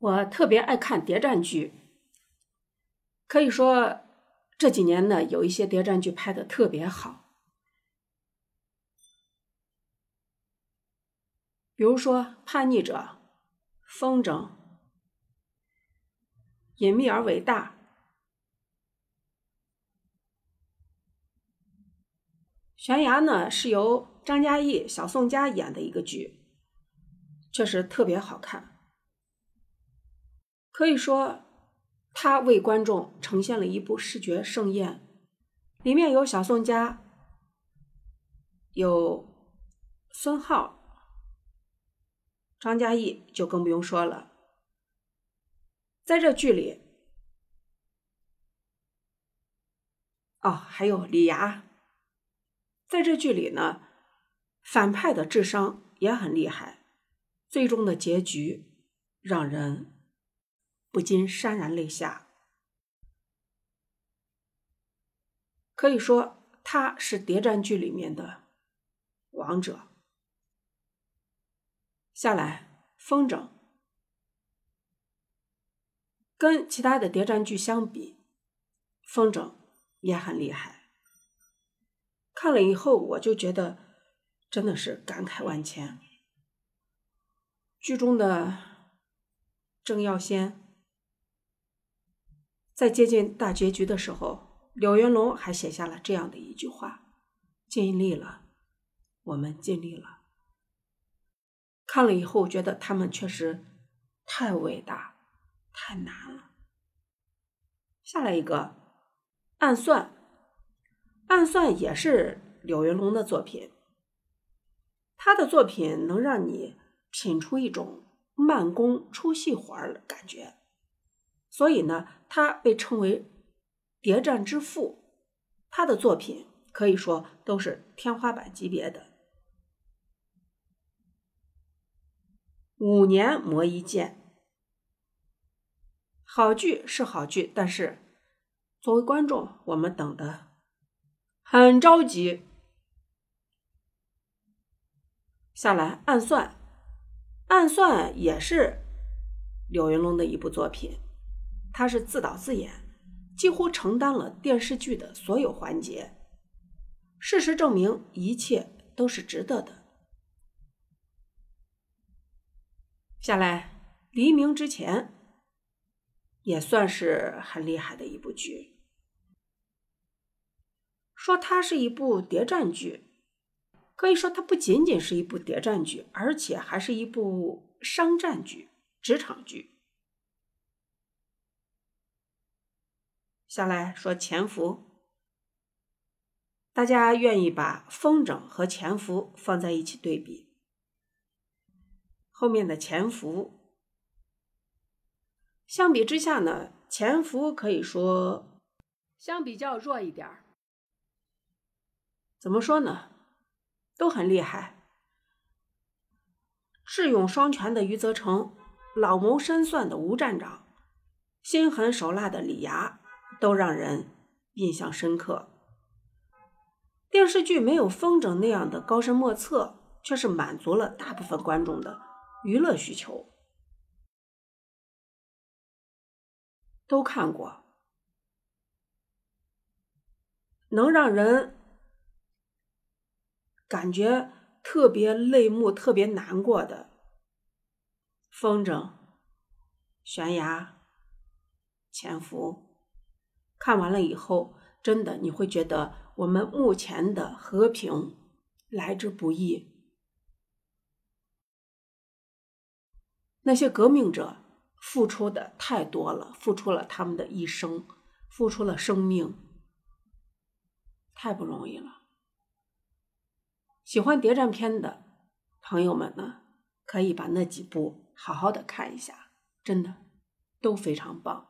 我特别爱看谍战剧，可以说这几年呢，有一些谍战剧拍的特别好，比如说《叛逆者》《风筝》《隐秘而伟大》，悬崖呢是由张嘉译、小宋佳演的一个剧，确实特别好看。可以说，他为观众呈现了一部视觉盛宴，里面有小宋佳，有孙浩，张嘉译就更不用说了。在这剧里，哦，还有李涯，在这剧里呢，反派的智商也很厉害，最终的结局让人。不禁潸然泪下。可以说，他是谍战剧里面的王者。下来，风筝跟其他的谍战剧相比，风筝也很厉害。看了以后，我就觉得真的是感慨万千。剧中的郑耀先。在接近大结局的时候，柳云龙还写下了这样的一句话：“尽力了，我们尽力了。”看了以后，觉得他们确实太伟大、太难了。下来一个《暗算》，《暗算》也是柳云龙的作品。他的作品能让你品出一种慢工出细活儿的感觉。所以呢，他被称为谍战之父，他的作品可以说都是天花板级别的。五年磨一剑，好剧是好剧，但是作为观众，我们等的很着急。下来，暗算，暗算也是柳云龙的一部作品。他是自导自演，几乎承担了电视剧的所有环节。事实证明，一切都是值得的。下来，黎明之前也算是很厉害的一部剧。说它是一部谍战剧，可以说它不仅仅是一部谍战剧，而且还是一部商战剧、职场剧。下来说潜伏，大家愿意把风筝和潜伏放在一起对比。后面的潜伏，相比之下呢，潜伏可以说相比较弱一点儿。怎么说呢？都很厉害，智勇双全的余则成，老谋深算的吴站长，心狠手辣的李涯。都让人印象深刻。电视剧没有风筝那样的高深莫测，却是满足了大部分观众的娱乐需求。都看过，能让人感觉特别泪目、特别难过的风筝、悬崖、潜伏。看完了以后，真的你会觉得我们目前的和平来之不易。那些革命者付出的太多了，付出了他们的一生，付出了生命，太不容易了。喜欢谍战片的朋友们呢，可以把那几部好好的看一下，真的都非常棒。